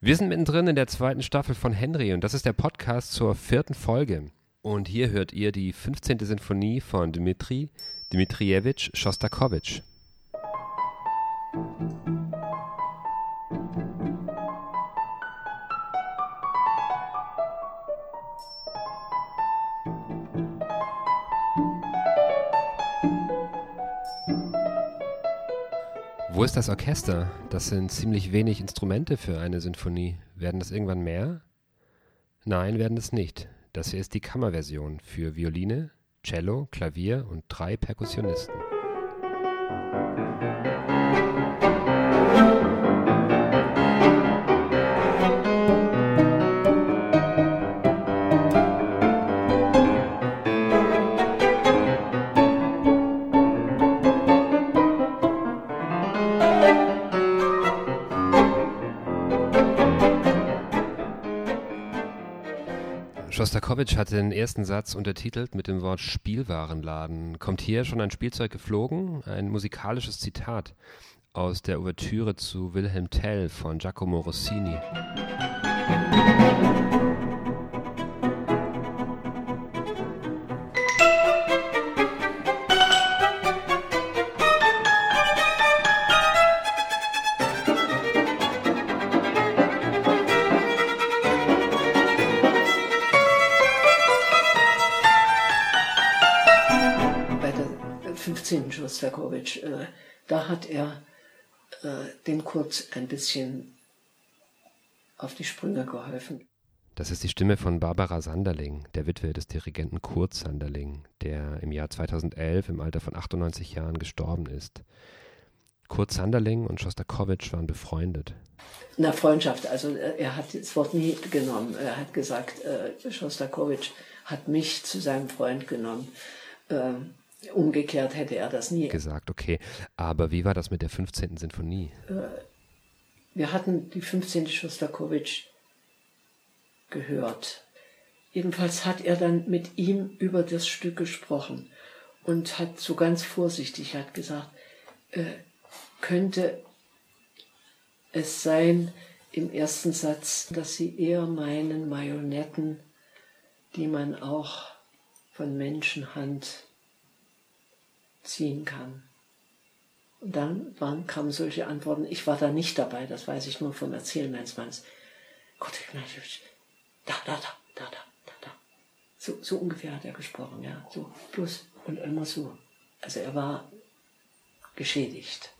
Wir sind mittendrin in der zweiten Staffel von Henry und das ist der Podcast zur vierten Folge. Und hier hört ihr die 15. Sinfonie von Dmitri Dmitrievich Schostakowitsch. Wo ist das Orchester? Das sind ziemlich wenig Instrumente für eine Sinfonie. Werden das irgendwann mehr? Nein, werden es nicht. Das hier ist die Kammerversion für Violine, Cello, Klavier und drei Perkussionisten. Schostakowitsch hatte den ersten Satz untertitelt mit dem Wort Spielwarenladen. Kommt hier schon ein Spielzeug geflogen? Ein musikalisches Zitat aus der Ouvertüre zu Wilhelm Tell von Giacomo Rossini. Schostakowitsch, äh, da hat er äh, dem Kurz ein bisschen auf die Sprünge geholfen. Das ist die Stimme von Barbara Sanderling, der Witwe des Dirigenten Kurt Sanderling, der im Jahr 2011 im Alter von 98 Jahren gestorben ist. Kurt Sanderling und Schostakowitsch waren befreundet. Na, Freundschaft, also äh, er hat das Wort nie genommen. Er hat gesagt, äh, Schostakowitsch hat mich zu seinem Freund genommen. Ähm, Umgekehrt hätte er das nie gesagt. Okay, aber wie war das mit der 15. Sinfonie? Äh, wir hatten die 15. Schostakowitsch gehört. Jedenfalls hat er dann mit ihm über das Stück gesprochen und hat so ganz vorsichtig hat gesagt, äh, könnte es sein im ersten Satz, dass sie eher meinen Marionetten, die man auch von Menschenhand ziehen kann. Und dann waren, kamen solche Antworten. Ich war da nicht dabei, das weiß ich nur vom Erzählen meines Mannes. Gott, da, da, da, da, da, da, da. So, so ungefähr hat er gesprochen, ja. So, bloß und immer so. Also er war geschädigt.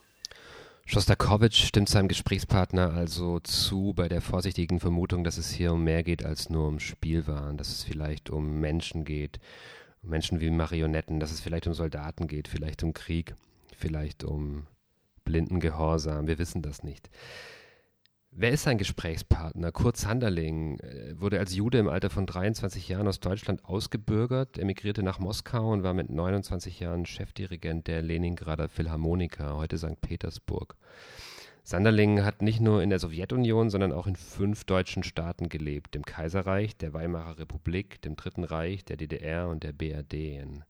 Schostakowitsch stimmt seinem Gesprächspartner also zu bei der vorsichtigen Vermutung, dass es hier um mehr geht als nur um Spielwaren, dass es vielleicht um Menschen geht, Menschen wie Marionetten, dass es vielleicht um Soldaten geht, vielleicht um Krieg, vielleicht um blinden Gehorsam, wir wissen das nicht. Wer ist sein Gesprächspartner? Kurt Sanderling äh, wurde als Jude im Alter von 23 Jahren aus Deutschland ausgebürgert, emigrierte nach Moskau und war mit 29 Jahren Chefdirigent der Leningrader Philharmoniker, heute St. Petersburg. Sanderling hat nicht nur in der Sowjetunion, sondern auch in fünf deutschen Staaten gelebt: dem Kaiserreich, der Weimarer Republik, dem Dritten Reich, der DDR und der BRD. Ein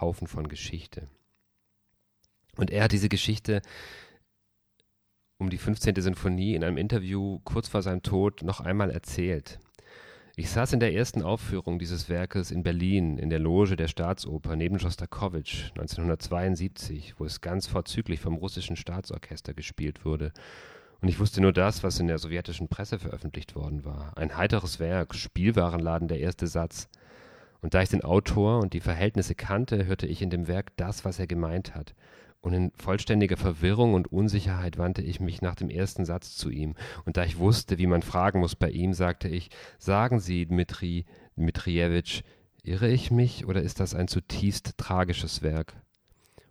Haufen von Geschichte. Und er hat diese Geschichte um die 15. Sinfonie in einem Interview kurz vor seinem Tod noch einmal erzählt. Ich saß in der ersten Aufführung dieses Werkes in Berlin in der Loge der Staatsoper neben Schostakowitsch 1972, wo es ganz vorzüglich vom russischen Staatsorchester gespielt wurde. Und ich wusste nur das, was in der sowjetischen Presse veröffentlicht worden war. Ein heiteres Werk, Spielwarenladen, der erste Satz. Und da ich den Autor und die Verhältnisse kannte, hörte ich in dem Werk das, was er gemeint hat. Und in vollständiger Verwirrung und Unsicherheit wandte ich mich nach dem ersten Satz zu ihm. Und da ich wusste, wie man fragen muss bei ihm, sagte ich, sagen Sie, Dmitri Dmitrievich, irre ich mich oder ist das ein zutiefst tragisches Werk?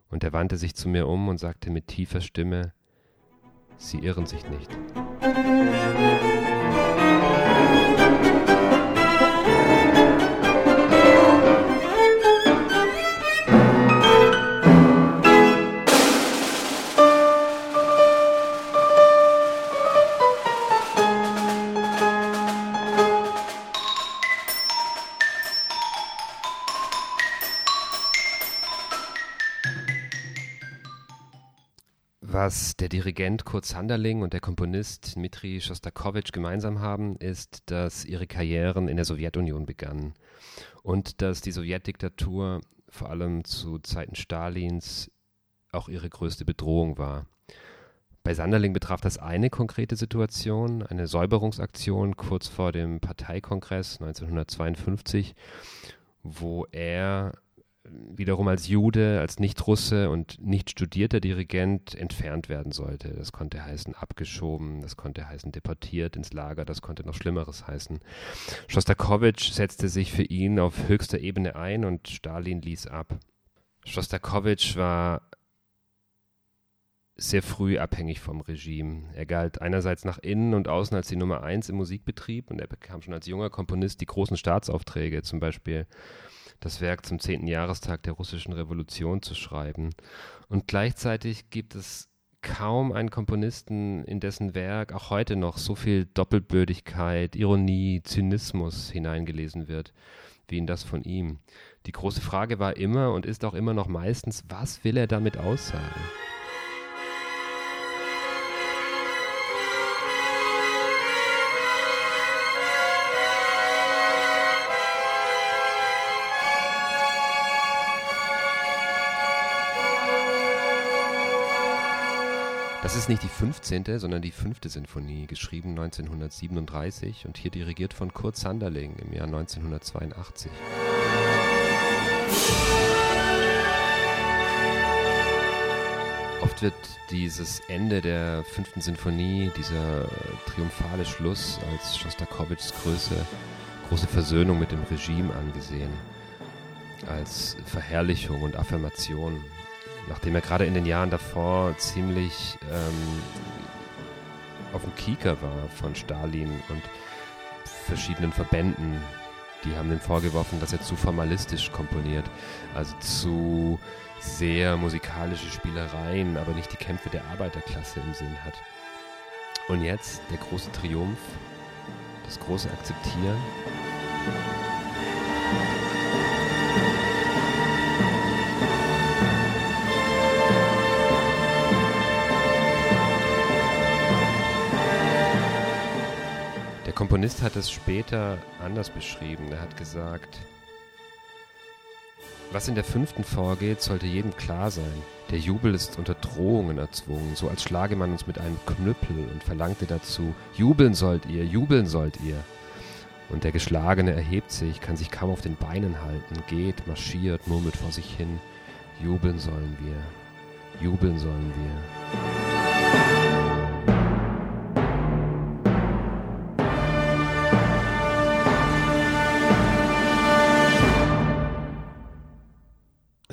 Und er wandte sich zu mir um und sagte mit tiefer Stimme, Sie irren sich nicht. Der Dirigent Kurt Sanderling und der Komponist Dmitri Schostakowitsch gemeinsam haben, ist, dass ihre Karrieren in der Sowjetunion begannen und dass die Sowjetdiktatur vor allem zu Zeiten Stalins auch ihre größte Bedrohung war. Bei Sanderling betraf das eine konkrete Situation, eine Säuberungsaktion kurz vor dem Parteikongress 1952, wo er wiederum als Jude, als Nicht-Russe und nicht studierter Dirigent entfernt werden sollte. Das konnte heißen abgeschoben, das konnte heißen deportiert ins Lager, das konnte noch Schlimmeres heißen. Schostakowitsch setzte sich für ihn auf höchster Ebene ein und Stalin ließ ab. Schostakowitsch war sehr früh abhängig vom Regime. Er galt einerseits nach innen und außen als die Nummer eins im Musikbetrieb und er bekam schon als junger Komponist die großen Staatsaufträge, zum Beispiel das Werk zum zehnten Jahrestag der russischen Revolution zu schreiben. Und gleichzeitig gibt es kaum einen Komponisten, in dessen Werk auch heute noch so viel Doppelbödigkeit, Ironie, Zynismus hineingelesen wird, wie in das von ihm. Die große Frage war immer und ist auch immer noch meistens, was will er damit aussagen? Nicht die 15., sondern die fünfte Sinfonie, geschrieben 1937 und hier dirigiert von Kurt Sanderling im Jahr 1982. Oft wird dieses Ende der fünften Sinfonie, dieser triumphale Schluss als Schostakowitschs Größe, große Versöhnung mit dem Regime angesehen, als Verherrlichung und Affirmation nachdem er gerade in den Jahren davor ziemlich ähm, auf dem Kieker war von Stalin und verschiedenen Verbänden, die haben ihm vorgeworfen, dass er zu formalistisch komponiert, also zu sehr musikalische Spielereien, aber nicht die Kämpfe der Arbeiterklasse im Sinn hat. Und jetzt der große Triumph, das große Akzeptieren. Komponist hat es später anders beschrieben. Er hat gesagt, was in der fünften vorgeht, sollte jedem klar sein. Der Jubel ist unter Drohungen erzwungen, so als schlage man uns mit einem Knüppel und verlangte dazu, jubeln sollt ihr, jubeln sollt ihr. Und der Geschlagene erhebt sich, kann sich kaum auf den Beinen halten, geht, marschiert, murmelt vor sich hin, jubeln sollen wir, jubeln sollen wir.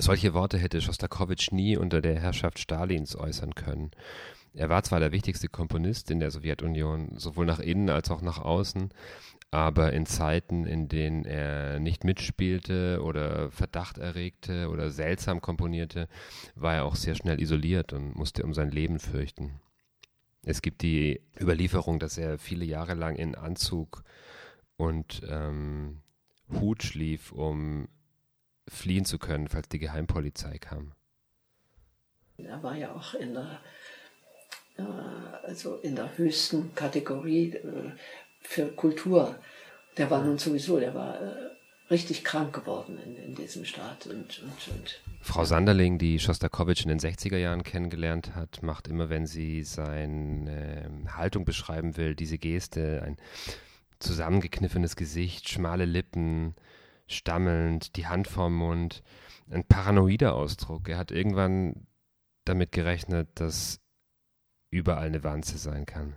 Solche Worte hätte Schostakowitsch nie unter der Herrschaft Stalins äußern können. Er war zwar der wichtigste Komponist in der Sowjetunion, sowohl nach innen als auch nach außen, aber in Zeiten, in denen er nicht mitspielte oder Verdacht erregte oder seltsam komponierte, war er auch sehr schnell isoliert und musste um sein Leben fürchten. Es gibt die Überlieferung, dass er viele Jahre lang in Anzug und ähm, Hut schlief, um fliehen zu können, falls die Geheimpolizei kam. Er war ja auch in der, äh, also in der höchsten Kategorie äh, für Kultur. Der war nun sowieso, der war äh, richtig krank geworden in, in diesem Staat. Und, und, und, Frau Sanderling, die Schostakowitsch in den 60er Jahren kennengelernt hat, macht immer, wenn sie seine Haltung beschreiben will, diese Geste, ein zusammengekniffenes Gesicht, schmale Lippen, stammelnd, die Hand vorm Mund, ein paranoider Ausdruck. Er hat irgendwann damit gerechnet, dass überall eine Wanze sein kann.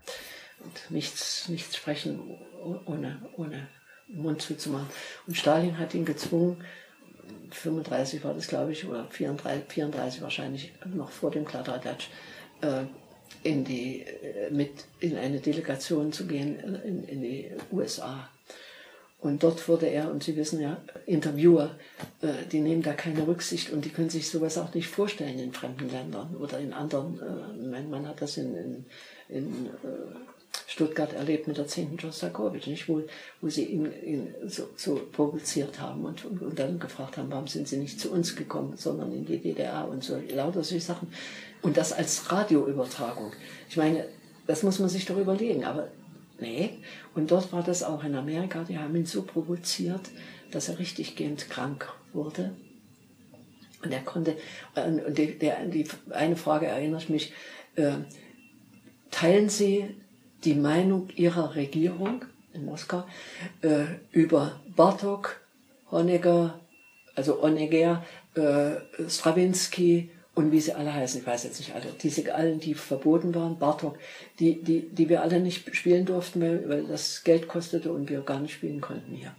Und nichts, nichts sprechen, ohne, ohne Mund zuzumachen. Und Stalin hat ihn gezwungen, 35 war das, glaube ich, oder 34, 34 wahrscheinlich, noch vor dem Kladderadatsch, äh, in, die, äh, mit in eine Delegation zu gehen in, in die USA. Und dort wurde er, und Sie wissen ja, Interviewer, äh, die nehmen da keine Rücksicht und die können sich sowas auch nicht vorstellen in fremden Ländern oder in anderen. Äh, mein Mann hat das in, in, in äh, Stuttgart erlebt mit der 10. Schostakowitsch, nicht? Wo, wo sie ihn, ihn so, so provoziert haben und, und, und, dann gefragt haben, warum sind sie nicht zu uns gekommen, sondern in die DDR und so lauter solche Sachen. Und das als Radioübertragung. Ich meine, das muss man sich doch überlegen, aber nee. Und dort war das auch in Amerika, die haben ihn so provoziert, dass er richtig gehend krank wurde. Und er konnte, und die, die eine Frage erinnert mich, äh, teilen Sie die Meinung Ihrer Regierung in Moskau äh, über Bartok, Honegger, also Honegger, äh, Stravinsky und wie sie alle heißen, ich weiß jetzt nicht alle, diese allen, die verboten waren, Bartok, die, die, die wir alle nicht spielen durften, weil, das Geld kostete und wir gar nicht spielen konnten hier.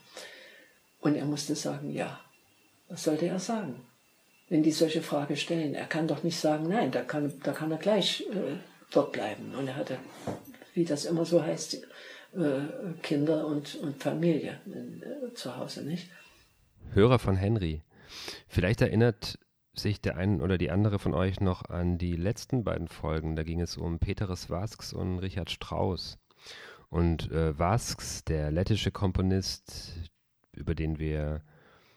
Und er musste sagen, ja. Was sollte er sagen? Wenn die solche Frage stellen. Er kann doch nicht sagen, nein, da kann, da kann er gleich äh, dort bleiben. Und er hatte, wie das immer so heißt, äh, Kinder und, und Familie äh, zu Hause, nicht? Hörer von Henry. Vielleicht erinnert sich der eine oder die andere von euch noch an die letzten beiden Folgen. Da ging es um Peteris Vasks und Richard Strauss. Und äh, Vasks, der lettische Komponist, über den wir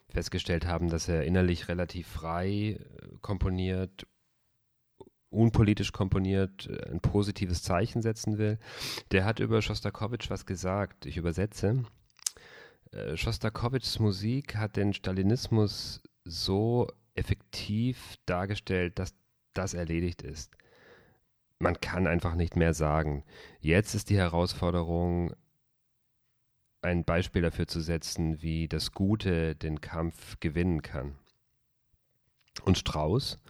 festgestellt haben, dass er innerlich relativ frei äh, komponiert, unpolitisch komponiert, äh, ein positives Zeichen setzen will, der hat über Schostakowitsch was gesagt. Ich übersetze. Äh, Schostakowitschs Musik hat den Stalinismus so effektiv dargestellt, dass das erledigt ist. Man kann einfach nicht mehr sagen. Jetzt ist die Herausforderung, ein Beispiel dafür zu setzen, wie das Gute den Kampf gewinnen kann. Und Strauß,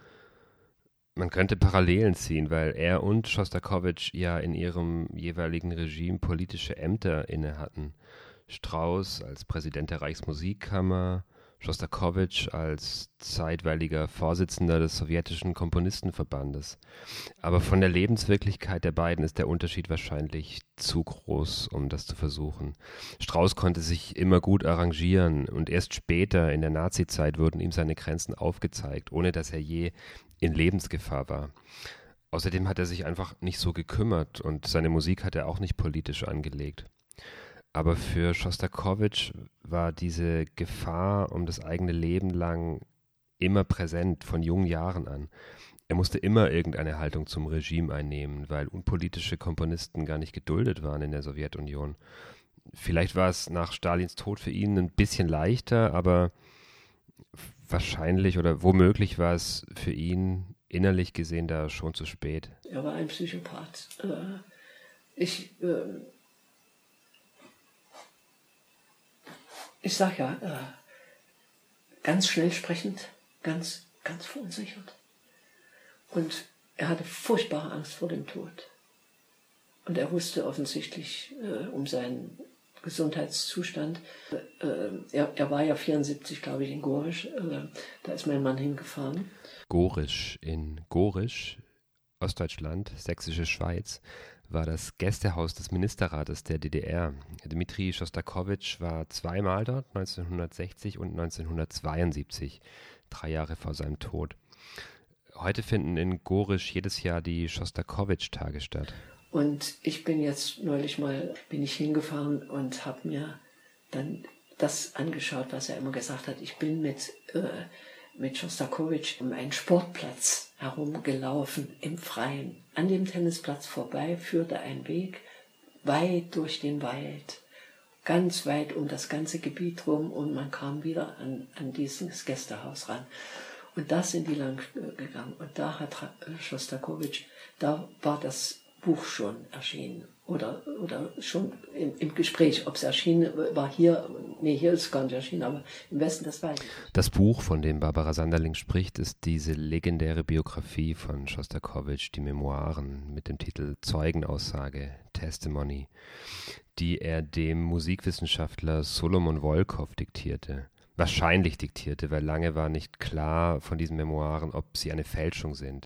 man könnte Parallelen ziehen, weil er und Schostakowitsch ja in ihrem jeweiligen Regime politische Ämter inne hatten. Strauß als Präsident der Reichsmusikkammer, Schostakowitsch als zeitweiliger Vorsitzender des sowjetischen Komponistenverbandes. Aber von der Lebenswirklichkeit der beiden ist der Unterschied wahrscheinlich zu groß, um das zu versuchen. Strauß konnte sich immer gut arrangieren und erst später in der Nazizeit wurden ihm seine Grenzen aufgezeigt, ohne dass er je in Lebensgefahr war. Außerdem hat er sich einfach nicht so gekümmert und seine Musik hat er auch nicht politisch angelegt. Aber für Schostakowitsch war diese Gefahr um das eigene Leben lang immer präsent, von jungen Jahren an. Er musste immer irgendeine Haltung zum Regime einnehmen, weil unpolitische Komponisten gar nicht geduldet waren in der Sowjetunion. Vielleicht war es nach Stalins Tod für ihn ein bisschen leichter, aber wahrscheinlich oder womöglich war es für ihn innerlich gesehen da schon zu spät. Er war ein Psychopath. Äh, ich ich sag ja, äh, ganz schnell sprechend, ganz, ganz verunsichert. Und er hatte furchtbare Angst vor dem Tod. Und er wusste offensichtlich äh, um seinen Gesundheitszustand. Äh, er, er, war ja 74, glaube ich, in Gorisch. Äh, da ist mein Mann hingefahren. Gorisch in Gorisch, Ostdeutschland, Sächsische Schweiz war das Gästehaus des Ministerrates der DDR. Dmitri Schostakowitsch war zweimal dort, 1960 und 1972, drei Jahre vor seinem Tod. Heute finden in Gorisch jedes Jahr die Schostakowitsch-Tage statt. Und ich bin jetzt neulich mal, bin ich hingefahren und habe mir dann das angeschaut, was er immer gesagt hat. Ich bin mit, äh, mit Schostakowitsch um einen Sportplatz herumgelaufen im Freien. An dem Tennisplatz vorbei führte ein Weg weit durch den Wald, ganz weit um das ganze Gebiet rum und man kam wieder an, an dieses Gästehaus ran. Und da sind die lang gegangen und da hat Schostakowitsch, da war das Buch schon erschienen oder, oder schon im, im Gespräch, ob es erschienen war hier, nee, hier ist es gar nicht erschienen, aber im Westen, das weiß ich. Das Buch, von dem Barbara Sanderling spricht, ist diese legendäre Biografie von Schostakowitsch, die Memoiren mit dem Titel Zeugenaussage, Testimony, die er dem Musikwissenschaftler Solomon Wolkow diktierte. Wahrscheinlich diktierte, weil lange war nicht klar von diesen Memoiren, ob sie eine Fälschung sind.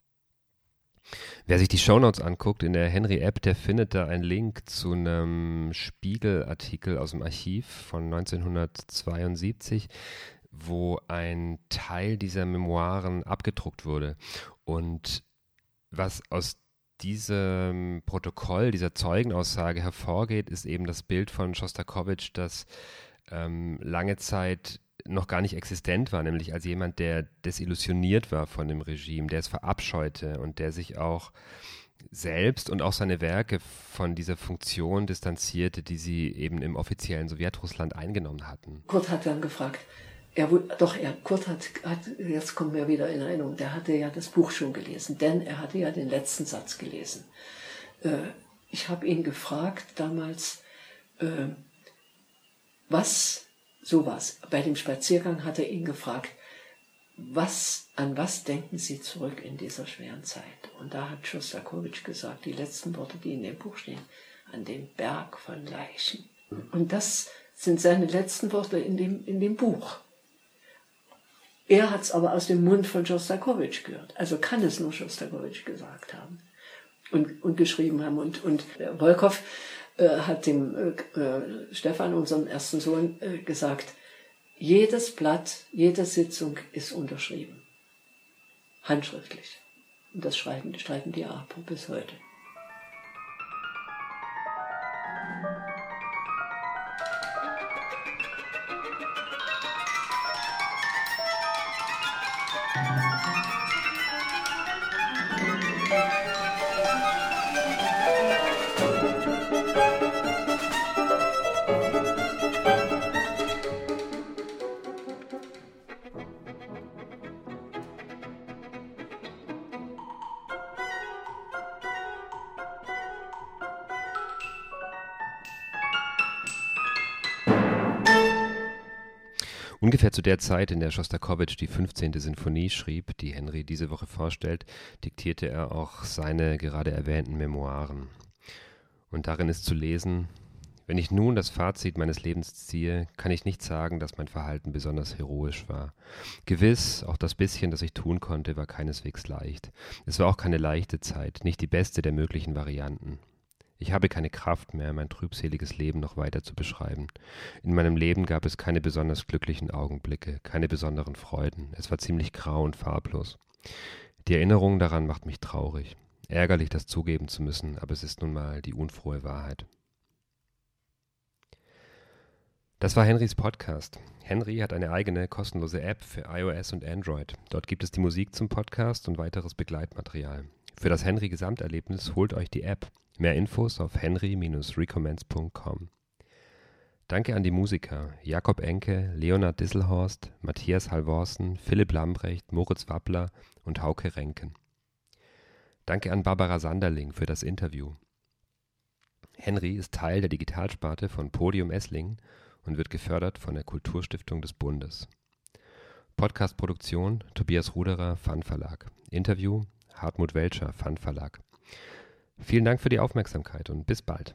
Wer sich die Shownotes anguckt in der Henry-App, der findet da einen Link zu einem Spiegelartikel aus dem Archiv von 1972, wo ein Teil dieser Memoiren abgedruckt wurde. Und was aus diesem Protokoll, dieser Zeugenaussage hervorgeht, ist eben das Bild von Schostakowitsch, das ähm, lange Zeit noch gar nicht existent war, nämlich als jemand, der desillusioniert war von dem Regime, der es verabscheute und der sich auch selbst und auch seine Werke von dieser Funktion distanzierte, die sie eben im offiziellen Sowjetrussland eingenommen hatten. Kurt hat dann gefragt, er, doch, er, Kurt hat, hat, jetzt kommt mir wieder in Erinnerung, der hatte ja das Buch schon gelesen, denn er hatte ja den letzten Satz gelesen. Äh, ich habe ihn gefragt damals, äh, was, sowas, bei dem Spaziergang hat er ihn gefragt, was, an was denken Sie zurück in dieser schweren Zeit? Und da hat Schostakowitsch gesagt, die letzten Worte, die in dem Buch stehen, an den Berg von Leichen. Und das sind seine letzten Worte in dem, in dem Buch. Er hat es aber aus dem Mund von Schostakowitsch gehört. Also kann es nur Schostakowitsch gesagt haben und, und geschrieben haben. Und, und Wolkow äh, hat dem äh, äh, Stefan, unserem ersten Sohn, äh, gesagt, jedes Blatt, jede Sitzung ist unterschrieben. Handschriftlich. Und das schreiben, schreiben die APO bis heute. Ungefähr zu der Zeit, in der Schostakowitsch die 15. Sinfonie schrieb, die Henry diese Woche vorstellt, diktierte er auch seine gerade erwähnten Memoiren. Und darin ist zu lesen, wenn ich nun das Fazit meines Lebens ziehe, kann ich nicht sagen, dass mein Verhalten besonders heroisch war. Gewiss, auch das bisschen, das ich tun konnte, war keineswegs leicht. Es war auch keine leichte Zeit, nicht die beste der möglichen Varianten. Ich habe keine Kraft mehr, mein trübseliges Leben noch weiter zu beschreiben. In meinem Leben gab es keine besonders glücklichen Augenblicke, keine besonderen Freuden. Es war ziemlich grau und farblos. Die Erinnerung daran macht mich traurig. Ärgerlich, das zugeben zu müssen, aber es ist nun mal die unfrohe Wahrheit. Das war Henrys Podcast. Henry hat eine eigene kostenlose App für iOS und Android. Dort gibt es die Musik zum Podcast und weiteres Begleitmaterial. Für das Henry Gesamterlebnis holt euch die App. Mehr Infos auf henry-recommence.com. Danke an die Musiker Jakob Enke, Leonard Disselhorst, Matthias Halvorsen, Philipp Lambrecht, Moritz Wappler und Hauke Renken. Danke an Barbara Sanderling für das Interview. Henry ist Teil der Digitalsparte von Podium Esslingen und wird gefördert von der Kulturstiftung des Bundes. Podcastproduktion Tobias Ruderer, Fun Verlag. Interview Hartmut Welcher, Fun Verlag. Vielen Dank für die Aufmerksamkeit und bis bald.